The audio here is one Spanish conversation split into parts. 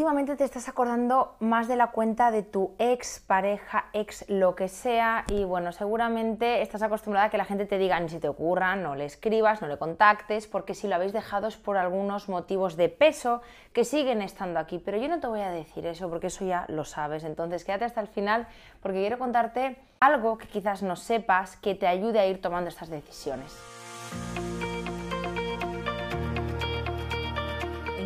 últimamente te estás acordando más de la cuenta de tu ex pareja, ex lo que sea, y bueno, seguramente estás acostumbrada a que la gente te diga ni si te ocurra, no le escribas, no le contactes, porque si lo habéis dejado es por algunos motivos de peso que siguen estando aquí. Pero yo no te voy a decir eso porque eso ya lo sabes. Entonces quédate hasta el final porque quiero contarte algo que quizás no sepas que te ayude a ir tomando estas decisiones.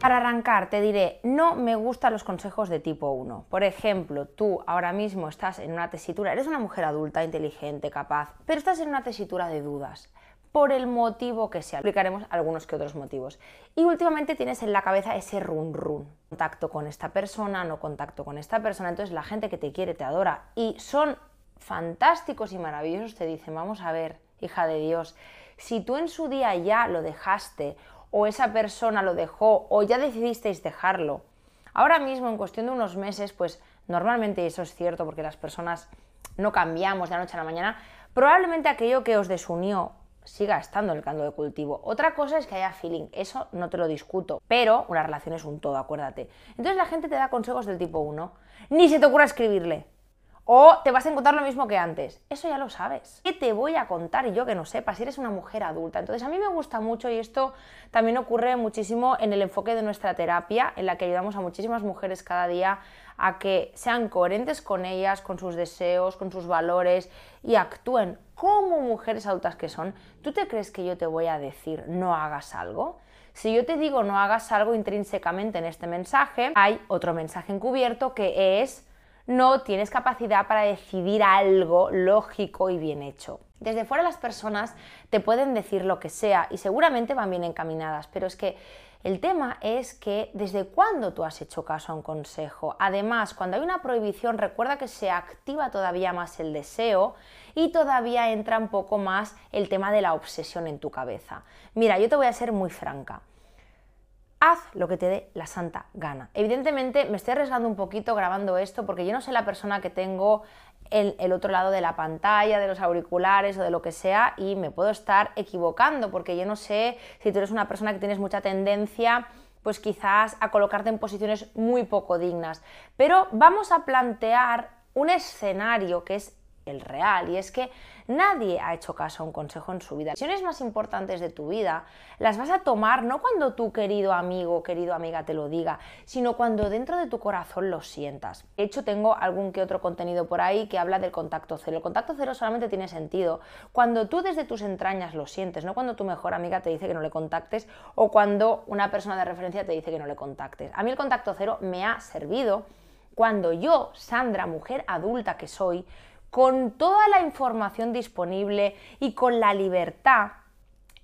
Para arrancar, te diré, no me gustan los consejos de tipo 1. Por ejemplo, tú ahora mismo estás en una tesitura, eres una mujer adulta, inteligente, capaz, pero estás en una tesitura de dudas. Por el motivo que sea, explicaremos algunos que otros motivos. Y últimamente tienes en la cabeza ese run run. Contacto con esta persona, no contacto con esta persona. Entonces la gente que te quiere, te adora y son fantásticos y maravillosos, te dicen, vamos a ver, hija de Dios, si tú en su día ya lo dejaste o esa persona lo dejó o ya decidisteis dejarlo. Ahora mismo, en cuestión de unos meses, pues normalmente eso es cierto porque las personas no cambiamos de la noche a la mañana, probablemente aquello que os desunió siga estando en el caldo de cultivo. Otra cosa es que haya feeling, eso no te lo discuto, pero una relación es un todo, acuérdate. Entonces la gente te da consejos del tipo 1, ni se te ocurra escribirle, o te vas a encontrar lo mismo que antes. Eso ya lo sabes. ¿Qué te voy a contar yo que no sepas si eres una mujer adulta? Entonces a mí me gusta mucho y esto también ocurre muchísimo en el enfoque de nuestra terapia, en la que ayudamos a muchísimas mujeres cada día a que sean coherentes con ellas, con sus deseos, con sus valores y actúen como mujeres adultas que son. ¿Tú te crees que yo te voy a decir no hagas algo? Si yo te digo no hagas algo intrínsecamente en este mensaje, hay otro mensaje encubierto que es no tienes capacidad para decidir algo lógico y bien hecho. Desde fuera las personas te pueden decir lo que sea y seguramente van bien encaminadas, pero es que el tema es que desde cuándo tú has hecho caso a un consejo. Además, cuando hay una prohibición, recuerda que se activa todavía más el deseo y todavía entra un poco más el tema de la obsesión en tu cabeza. Mira, yo te voy a ser muy franca haz lo que te dé la santa gana. Evidentemente me estoy arriesgando un poquito grabando esto porque yo no sé la persona que tengo en el otro lado de la pantalla, de los auriculares o de lo que sea y me puedo estar equivocando porque yo no sé si tú eres una persona que tienes mucha tendencia pues quizás a colocarte en posiciones muy poco dignas. Pero vamos a plantear un escenario que es el real, y es que nadie ha hecho caso a un consejo en su vida. Las decisiones más importantes de tu vida las vas a tomar no cuando tu querido amigo querido amiga te lo diga, sino cuando dentro de tu corazón lo sientas. De hecho, tengo algún que otro contenido por ahí que habla del contacto cero. El contacto cero solamente tiene sentido cuando tú desde tus entrañas lo sientes, no cuando tu mejor amiga te dice que no le contactes o cuando una persona de referencia te dice que no le contactes. A mí el contacto cero me ha servido cuando yo, Sandra, mujer adulta que soy, con toda la información disponible y con la libertad,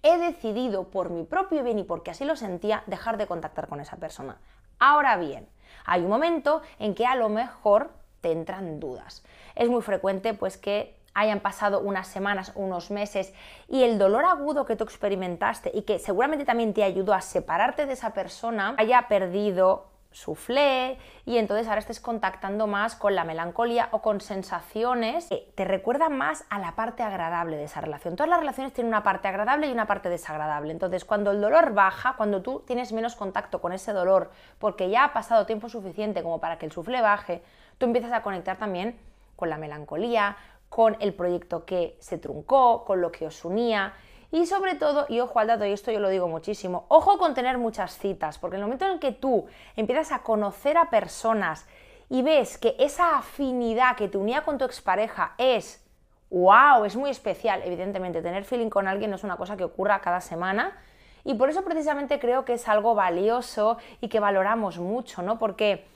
he decidido por mi propio bien y porque así lo sentía dejar de contactar con esa persona. Ahora bien, hay un momento en que a lo mejor te entran dudas. Es muy frecuente pues que hayan pasado unas semanas, unos meses y el dolor agudo que tú experimentaste y que seguramente también te ayudó a separarte de esa persona haya perdido suflé y entonces ahora estés contactando más con la melancolía o con sensaciones que te recuerdan más a la parte agradable de esa relación. Todas las relaciones tienen una parte agradable y una parte desagradable. Entonces, cuando el dolor baja, cuando tú tienes menos contacto con ese dolor porque ya ha pasado tiempo suficiente como para que el suflé baje, tú empiezas a conectar también con la melancolía, con el proyecto que se truncó, con lo que os unía y sobre todo, y ojo al dato, y esto yo lo digo muchísimo, ojo con tener muchas citas, porque en el momento en que tú empiezas a conocer a personas y ves que esa afinidad que te unía con tu expareja es, wow, es muy especial, evidentemente tener feeling con alguien no es una cosa que ocurra cada semana, y por eso precisamente creo que es algo valioso y que valoramos mucho, ¿no? Porque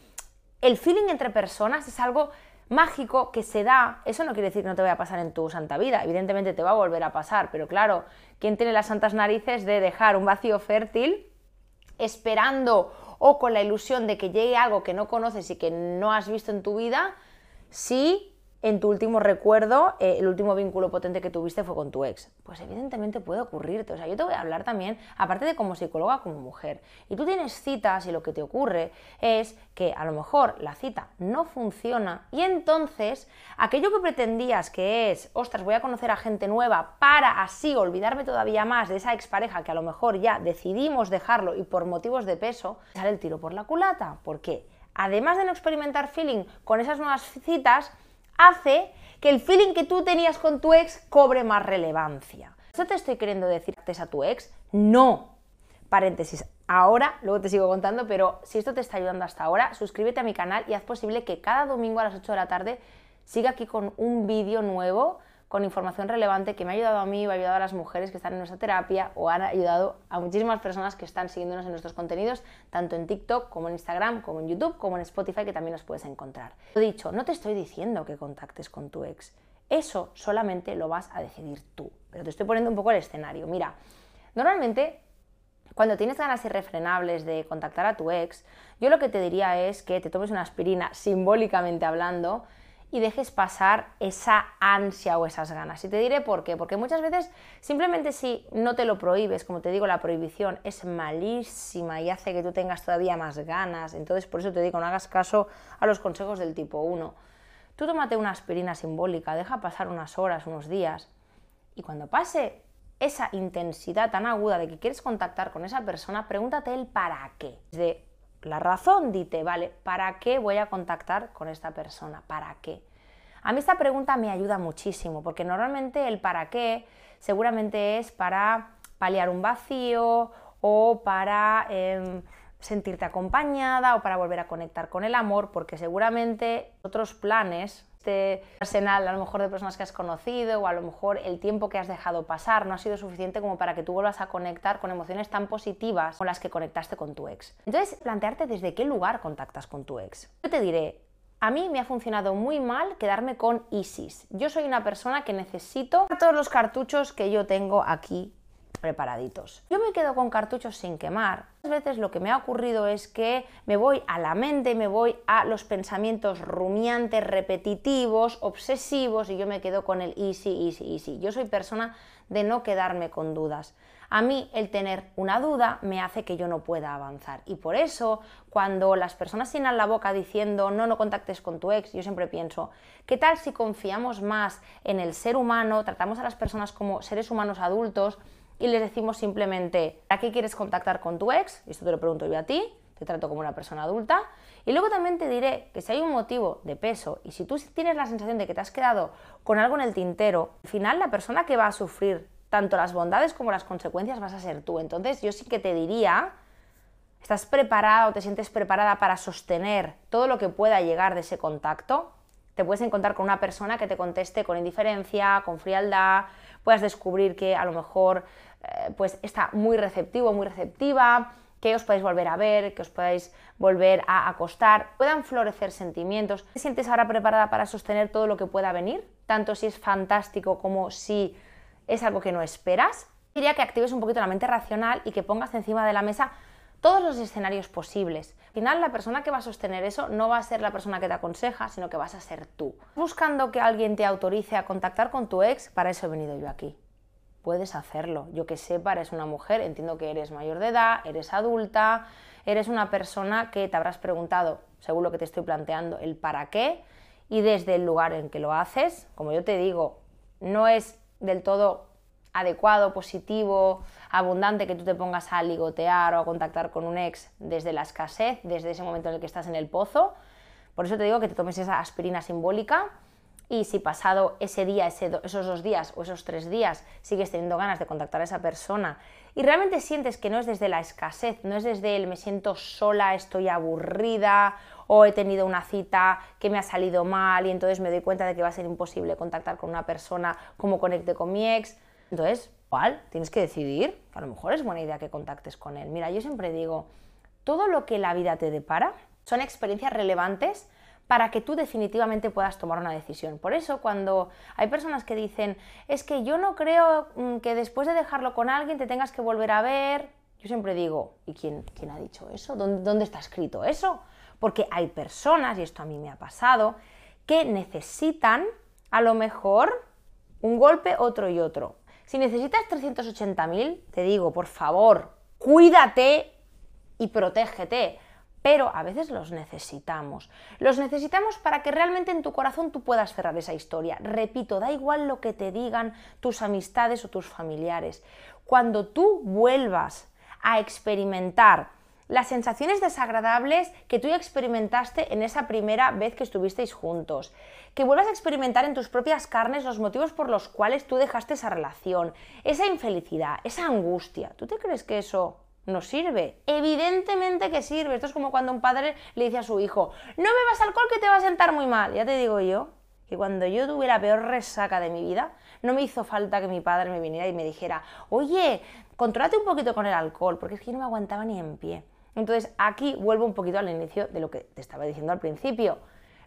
el feeling entre personas es algo mágico que se da, eso no quiere decir que no te vaya a pasar en tu santa vida, evidentemente te va a volver a pasar, pero claro, ¿quién tiene las santas narices de dejar un vacío fértil esperando o con la ilusión de que llegue algo que no conoces y que no has visto en tu vida, si en tu último recuerdo, eh, el último vínculo potente que tuviste fue con tu ex. Pues evidentemente puede ocurrirte. O sea, yo te voy a hablar también, aparte de como psicóloga, como mujer. Y tú tienes citas y lo que te ocurre es que a lo mejor la cita no funciona y entonces aquello que pretendías que es, ostras, voy a conocer a gente nueva para así olvidarme todavía más de esa expareja que a lo mejor ya decidimos dejarlo y por motivos de peso, sale el tiro por la culata. ¿Por qué? Además de no experimentar feeling con esas nuevas citas, hace que el feeling que tú tenías con tu ex cobre más relevancia. ¿Eso te estoy queriendo decir a tu ex? No. Paréntesis. Ahora, luego te sigo contando, pero si esto te está ayudando hasta ahora, suscríbete a mi canal y haz posible que cada domingo a las 8 de la tarde siga aquí con un vídeo nuevo con información relevante que me ha ayudado a mí, o ha ayudado a las mujeres que están en nuestra terapia o han ayudado a muchísimas personas que están siguiéndonos en nuestros contenidos, tanto en TikTok como en Instagram, como en YouTube, como en Spotify, que también nos puedes encontrar. Lo dicho, no te estoy diciendo que contactes con tu ex. Eso solamente lo vas a decidir tú. Pero te estoy poniendo un poco el escenario. Mira, normalmente cuando tienes ganas irrefrenables de contactar a tu ex, yo lo que te diría es que te tomes una aspirina simbólicamente hablando y dejes pasar esa ansia o esas ganas. Y te diré por qué, porque muchas veces simplemente si no te lo prohíbes, como te digo, la prohibición es malísima y hace que tú tengas todavía más ganas. Entonces, por eso te digo, no hagas caso a los consejos del tipo 1. Tú tómate una aspirina simbólica, deja pasar unas horas, unos días, y cuando pase esa intensidad tan aguda de que quieres contactar con esa persona, pregúntate el para qué. De la razón, dite, vale, ¿para qué voy a contactar con esta persona? ¿Para qué? A mí esta pregunta me ayuda muchísimo, porque normalmente el para qué seguramente es para paliar un vacío o para em, sentirte acompañada o para volver a conectar con el amor, porque seguramente otros planes este arsenal a lo mejor de personas que has conocido o a lo mejor el tiempo que has dejado pasar no ha sido suficiente como para que tú vuelvas a conectar con emociones tan positivas con las que conectaste con tu ex. Entonces, plantearte desde qué lugar contactas con tu ex. Yo te diré, a mí me ha funcionado muy mal quedarme con Isis. Yo soy una persona que necesito todos los cartuchos que yo tengo aquí preparaditos. Yo me quedo con cartuchos sin quemar. Muchas veces lo que me ha ocurrido es que me voy a la mente, me voy a los pensamientos rumiantes, repetitivos, obsesivos y yo me quedo con el easy, easy, easy. Yo soy persona de no quedarme con dudas. A mí el tener una duda me hace que yo no pueda avanzar. Y por eso, cuando las personas llenan la boca diciendo no, no contactes con tu ex, yo siempre pienso, ¿qué tal si confiamos más en el ser humano, tratamos a las personas como seres humanos adultos? Y les decimos simplemente, ¿a qué quieres contactar con tu ex? Y esto te lo pregunto yo a ti, te trato como una persona adulta. Y luego también te diré que si hay un motivo de peso y si tú tienes la sensación de que te has quedado con algo en el tintero, al final la persona que va a sufrir tanto las bondades como las consecuencias vas a ser tú. Entonces yo sí que te diría, ¿estás preparada o te sientes preparada para sostener todo lo que pueda llegar de ese contacto? Te puedes encontrar con una persona que te conteste con indiferencia, con frialdad, puedas descubrir que a lo mejor eh, pues está muy receptivo, muy receptiva, que os podáis volver a ver, que os podáis volver a acostar, puedan florecer sentimientos. ¿Te sientes ahora preparada para sostener todo lo que pueda venir? Tanto si es fantástico como si es algo que no esperas. Diría que actives un poquito la mente racional y que pongas encima de la mesa todos los escenarios posibles. Al final, la persona que va a sostener eso no va a ser la persona que te aconseja, sino que vas a ser tú. Buscando que alguien te autorice a contactar con tu ex, para eso he venido yo aquí puedes hacerlo. Yo que sepa, eres una mujer, entiendo que eres mayor de edad, eres adulta, eres una persona que te habrás preguntado, según lo que te estoy planteando, el para qué y desde el lugar en que lo haces, como yo te digo, no es del todo adecuado, positivo, abundante que tú te pongas a ligotear o a contactar con un ex desde la escasez, desde ese momento en el que estás en el pozo. Por eso te digo que te tomes esa aspirina simbólica y si pasado ese día, esos dos días o esos tres días sigues teniendo ganas de contactar a esa persona y realmente sientes que no es desde la escasez, no es desde el me siento sola, estoy aburrida o he tenido una cita que me ha salido mal y entonces me doy cuenta de que va a ser imposible contactar con una persona como conecte con mi ex, entonces, ¿cuál? Tienes que decidir, a lo mejor es buena idea que contactes con él. Mira, yo siempre digo, todo lo que la vida te depara son experiencias relevantes para que tú definitivamente puedas tomar una decisión. Por eso cuando hay personas que dicen, es que yo no creo mm, que después de dejarlo con alguien te tengas que volver a ver, yo siempre digo, ¿y quién, quién ha dicho eso? ¿Dónde, ¿Dónde está escrito eso? Porque hay personas, y esto a mí me ha pasado, que necesitan A lo mejor un golpe, otro y otro. Si necesitas 380.000, te digo, por favor, cuídate y protégete. Pero a veces los necesitamos. Los necesitamos para que realmente en tu corazón tú puedas cerrar esa historia. Repito, da igual lo que te digan tus amistades o tus familiares. Cuando tú vuelvas a experimentar las sensaciones desagradables que tú ya experimentaste en esa primera vez que estuvisteis juntos. Que vuelvas a experimentar en tus propias carnes los motivos por los cuales tú dejaste esa relación, esa infelicidad, esa angustia. ¿Tú te crees que eso no sirve? Evidentemente que sirve. Esto es como cuando un padre le dice a su hijo, no bebas alcohol que te va a sentar muy mal. Ya te digo yo que cuando yo tuve la peor resaca de mi vida, no me hizo falta que mi padre me viniera y me dijera, oye, controlate un poquito con el alcohol, porque es que no me aguantaba ni en pie. Entonces aquí vuelvo un poquito al inicio de lo que te estaba diciendo al principio.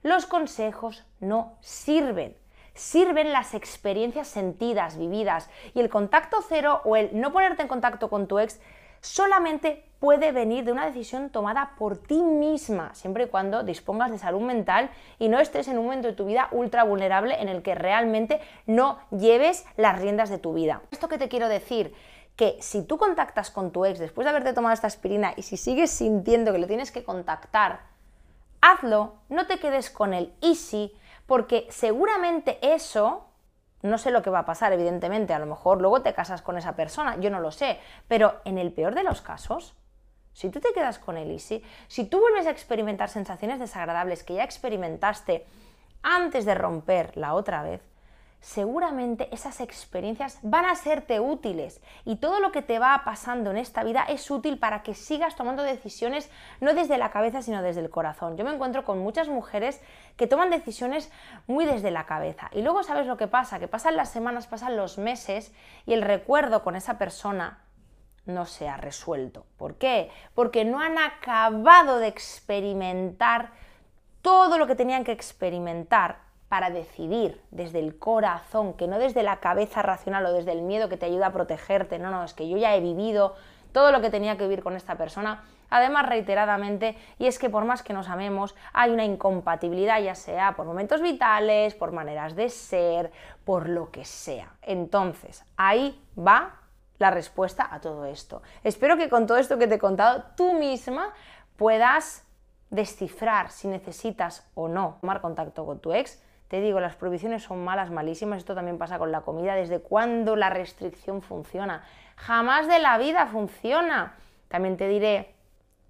Los consejos no sirven. Sirven las experiencias sentidas, vividas. Y el contacto cero o el no ponerte en contacto con tu ex solamente puede venir de una decisión tomada por ti misma, siempre y cuando dispongas de salud mental y no estés en un momento de tu vida ultra vulnerable en el que realmente no lleves las riendas de tu vida. ¿Esto que te quiero decir? que si tú contactas con tu ex después de haberte tomado esta aspirina y si sigues sintiendo que lo tienes que contactar, hazlo, no te quedes con el easy, porque seguramente eso, no sé lo que va a pasar, evidentemente, a lo mejor luego te casas con esa persona, yo no lo sé, pero en el peor de los casos, si tú te quedas con easy, si tú vuelves a experimentar sensaciones desagradables que ya experimentaste antes de romper la otra vez, seguramente esas experiencias van a serte útiles y todo lo que te va pasando en esta vida es útil para que sigas tomando decisiones no desde la cabeza sino desde el corazón. Yo me encuentro con muchas mujeres que toman decisiones muy desde la cabeza y luego sabes lo que pasa, que pasan las semanas, pasan los meses y el recuerdo con esa persona no se ha resuelto. ¿Por qué? Porque no han acabado de experimentar todo lo que tenían que experimentar para decidir desde el corazón, que no desde la cabeza racional o desde el miedo que te ayuda a protegerte, no, no, es que yo ya he vivido todo lo que tenía que vivir con esta persona, además reiteradamente, y es que por más que nos amemos, hay una incompatibilidad, ya sea por momentos vitales, por maneras de ser, por lo que sea. Entonces, ahí va la respuesta a todo esto. Espero que con todo esto que te he contado, tú misma puedas descifrar si necesitas o no tomar contacto con tu ex, te digo, las prohibiciones son malas, malísimas. Esto también pasa con la comida. ¿Desde cuándo la restricción funciona? Jamás de la vida funciona. También te diré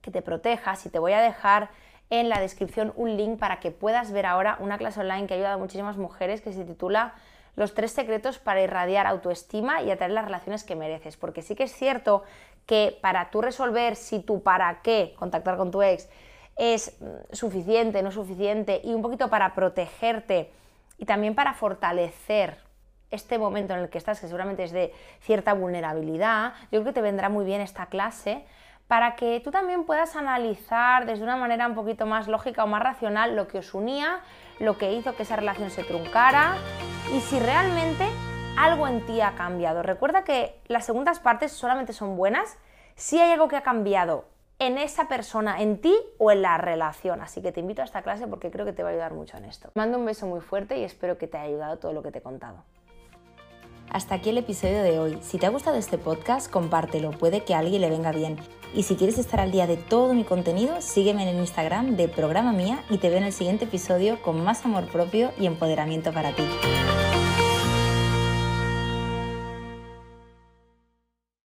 que te protejas y te voy a dejar en la descripción un link para que puedas ver ahora una clase online que ha ayudado a muchísimas mujeres que se titula Los tres secretos para irradiar autoestima y atraer las relaciones que mereces. Porque sí que es cierto que para tú resolver si tú para qué contactar con tu ex es mm, suficiente, no suficiente, y un poquito para protegerte y también para fortalecer este momento en el que estás, que seguramente es de cierta vulnerabilidad, yo creo que te vendrá muy bien esta clase para que tú también puedas analizar desde una manera un poquito más lógica o más racional lo que os unía, lo que hizo que esa relación se truncara y si realmente algo en ti ha cambiado. Recuerda que las segundas partes solamente son buenas si hay algo que ha cambiado en esa persona, en ti o en la relación. Así que te invito a esta clase porque creo que te va a ayudar mucho en esto. Mando un beso muy fuerte y espero que te haya ayudado todo lo que te he contado. Hasta aquí el episodio de hoy. Si te ha gustado este podcast, compártelo, puede que a alguien le venga bien. Y si quieres estar al día de todo mi contenido, sígueme en el Instagram de Programa Mía y te veo en el siguiente episodio con más amor propio y empoderamiento para ti.